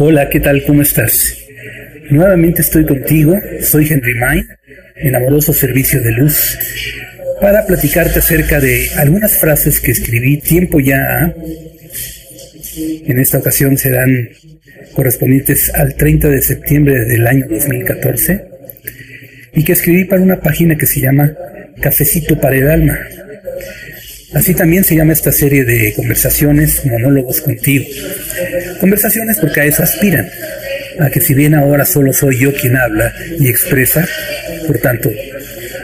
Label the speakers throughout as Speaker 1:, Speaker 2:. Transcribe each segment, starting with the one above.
Speaker 1: Hola, ¿qué tal? ¿Cómo estás? Nuevamente estoy contigo, soy Henry May, en amoroso servicio de luz, para platicarte acerca de algunas frases que escribí tiempo ya. En esta ocasión serán correspondientes al 30 de septiembre del año 2014 y que escribí para una página que se llama Cafecito para el Alma. Así también se llama esta serie de conversaciones, monólogos contigo. Conversaciones porque a eso aspiran, a que si bien ahora solo soy yo quien habla y expresa, por tanto,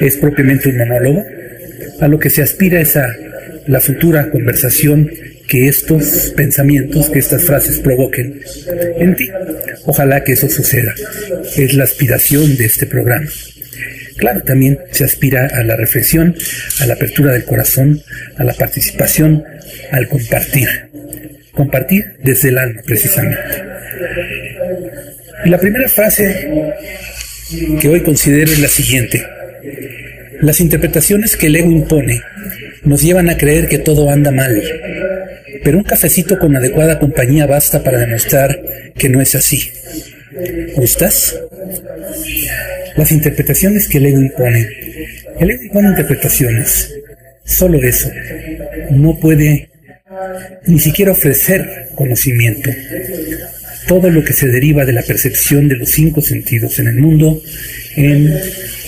Speaker 1: es propiamente un monólogo, a lo que se aspira es a la futura conversación que estos pensamientos, que estas frases provoquen en ti. Ojalá que eso suceda. Es la aspiración de este programa. Claro, también se aspira a la reflexión, a la apertura del corazón, a la participación, al compartir. Compartir desde el alma, precisamente. Y la primera frase que hoy considero es la siguiente. Las interpretaciones que el ego impone nos llevan a creer que todo anda mal, pero un cafecito con adecuada compañía basta para demostrar que no es así. ¿Gustas? Las interpretaciones que el ego impone. El ego impone interpretaciones. Solo eso. No puede ni siquiera ofrecer conocimiento. Todo lo que se deriva de la percepción de los cinco sentidos en el mundo, en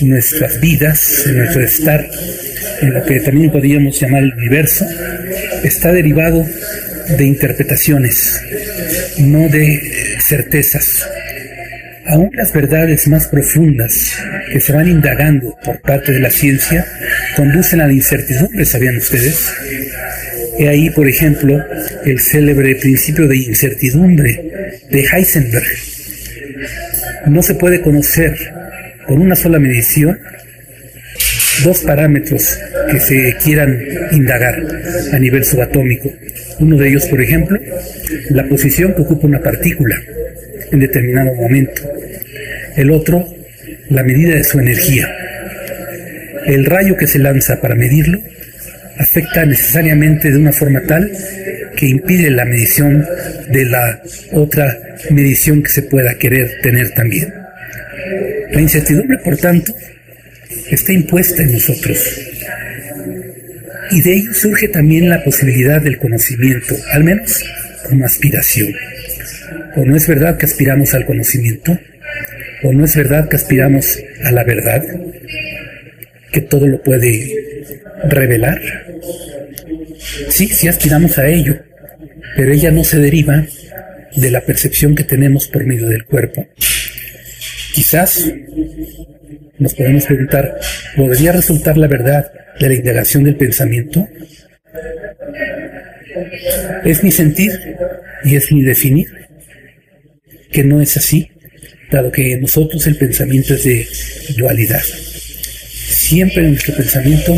Speaker 1: nuestras vidas, en nuestro estar, en lo que también podríamos llamar el universo, está derivado de interpretaciones, no de certezas. Aún las verdades más profundas que se van indagando por parte de la ciencia conducen a la incertidumbre, ¿sabían ustedes? He ahí, por ejemplo, el célebre principio de incertidumbre de Heisenberg. No se puede conocer con una sola medición dos parámetros que se quieran indagar a nivel subatómico. Uno de ellos, por ejemplo, la posición que ocupa una partícula en determinado momento. El otro, la medida de su energía. El rayo que se lanza para medirlo afecta necesariamente de una forma tal que impide la medición de la otra medición que se pueda querer tener también. La incertidumbre, por tanto, está impuesta en nosotros. Y de ello surge también la posibilidad del conocimiento, al menos como aspiración. ¿O no es verdad que aspiramos al conocimiento? ¿O no es verdad que aspiramos a la verdad? ¿Que todo lo puede revelar? Sí, sí aspiramos a ello, pero ella no se deriva de la percepción que tenemos por medio del cuerpo. Quizás nos podemos preguntar, ¿podría resultar la verdad de la indagación del pensamiento? Es mi sentir y es mi definir que no es así, dado que en nosotros el pensamiento es de dualidad. Siempre nuestro pensamiento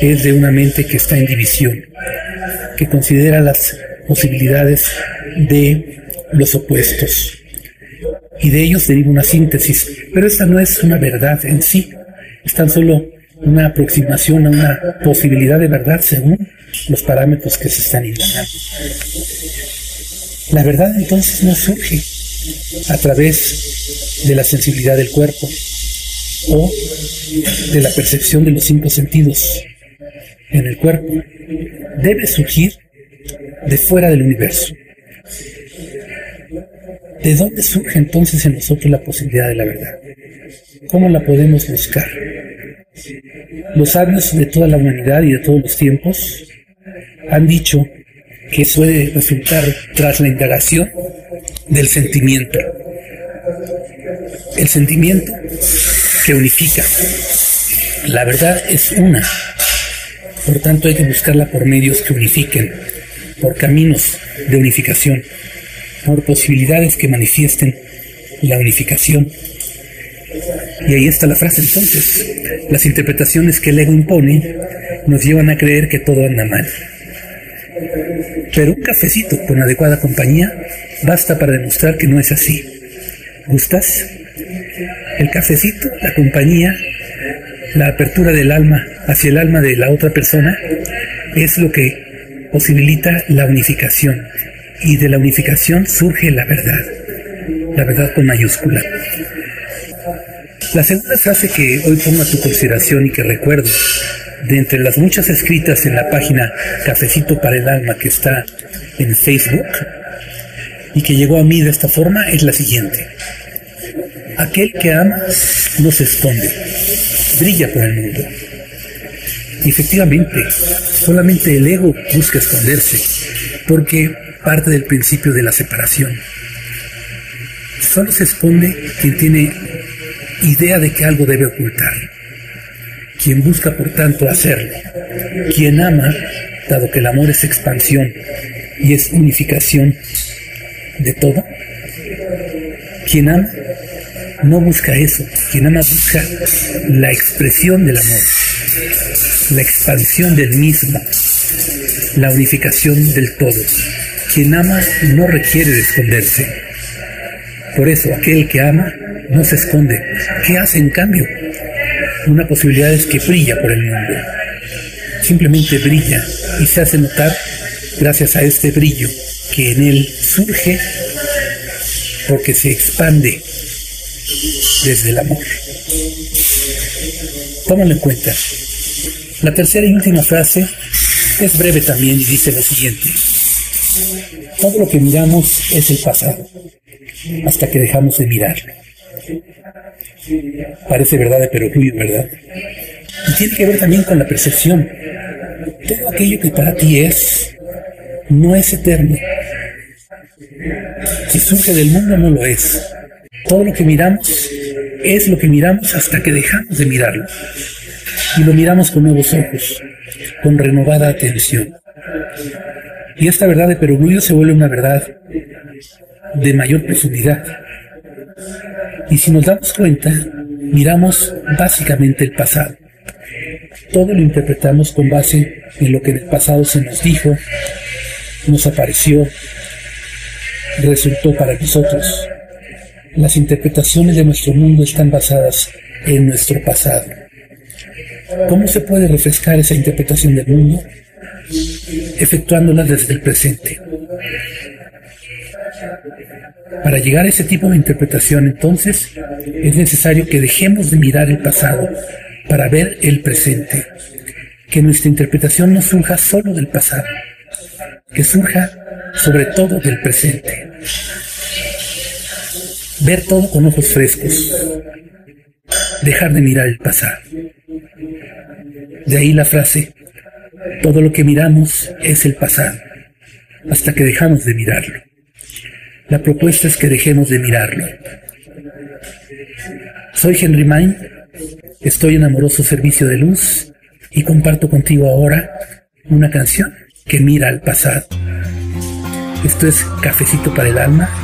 Speaker 1: es de una mente que está en división, que considera las posibilidades de los opuestos. Y de ellos deriva una síntesis, pero esta no es una verdad en sí, es tan solo una aproximación a una posibilidad de verdad según los parámetros que se están indagando. La verdad entonces no surge a través de la sensibilidad del cuerpo o de la percepción de los cinco sentidos en el cuerpo. Debe surgir de fuera del universo. ¿De dónde surge entonces en nosotros la posibilidad de la verdad? ¿Cómo la podemos buscar? Los sabios de toda la humanidad y de todos los tiempos han dicho que suele resultar tras la indagación del sentimiento. El sentimiento que unifica. La verdad es una. Por tanto hay que buscarla por medios que unifiquen, por caminos de unificación, por posibilidades que manifiesten la unificación. Y ahí está la frase entonces. Las interpretaciones que el ego impone nos llevan a creer que todo anda mal. Pero un cafecito con adecuada compañía basta para demostrar que no es así. ¿Gustas? El cafecito, la compañía, la apertura del alma hacia el alma de la otra persona es lo que posibilita la unificación. Y de la unificación surge la verdad. la verdad con mayúscula. La segunda frase que hoy pongo a tu consideración y que recuerdo, de entre las muchas escritas en la página Cafecito para el Alma que está en Facebook, y que llegó a mí de esta forma, es la siguiente. Aquel que ama no se esconde, brilla por el mundo. Y efectivamente, solamente el ego busca esconderse, porque parte del principio de la separación. Solo se esconde quien tiene idea de que algo debe ocultar. Quien busca, por tanto, hacerlo. Quien ama, dado que el amor es expansión y es unificación de todo. Quien ama no busca eso. Quien ama busca la expresión del amor, la expansión del mismo, la unificación del todo. Quien ama no requiere de esconderse. Por eso, aquel que ama no se esconde. ¿Qué hace en cambio? Una posibilidad es que brilla por el mundo. Simplemente brilla y se hace notar gracias a este brillo que en él surge porque se expande desde el amor. Tómalo en cuenta. La tercera y última frase es breve también y dice lo siguiente. Todo lo que miramos es el pasado, hasta que dejamos de mirarlo. Parece verdad de perogrullo, ¿verdad? Y tiene que ver también con la percepción. Todo aquello que para ti es, no es eterno. Si surge del mundo, no lo es. Todo lo que miramos es lo que miramos hasta que dejamos de mirarlo. Y lo miramos con nuevos ojos, con renovada atención. Y esta verdad de perogrullo se vuelve una verdad de mayor profundidad. Y si nos damos cuenta, miramos básicamente el pasado. Todo lo interpretamos con base en lo que en el pasado se nos dijo, nos apareció, resultó para nosotros. Las interpretaciones de nuestro mundo están basadas en nuestro pasado. ¿Cómo se puede refrescar esa interpretación del mundo? Efectuándola desde el presente. Para llegar a ese tipo de interpretación, entonces, es necesario que dejemos de mirar el pasado para ver el presente. Que nuestra interpretación no surja solo del pasado, que surja sobre todo del presente. Ver todo con ojos frescos. Dejar de mirar el pasado. De ahí la frase, todo lo que miramos es el pasado, hasta que dejamos de mirarlo. La propuesta es que dejemos de mirarlo. Soy Henry Main, estoy en amoroso servicio de luz y comparto contigo ahora una canción que mira al pasado. Esto es Cafecito para el Alma.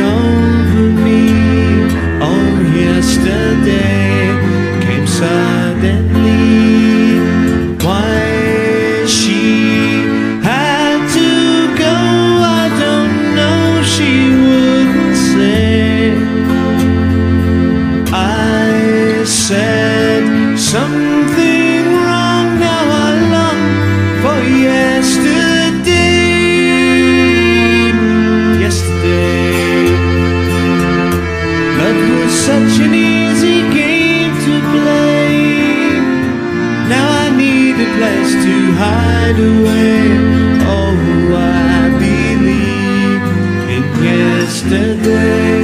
Speaker 2: hide away. Oh, I believe in yesterday.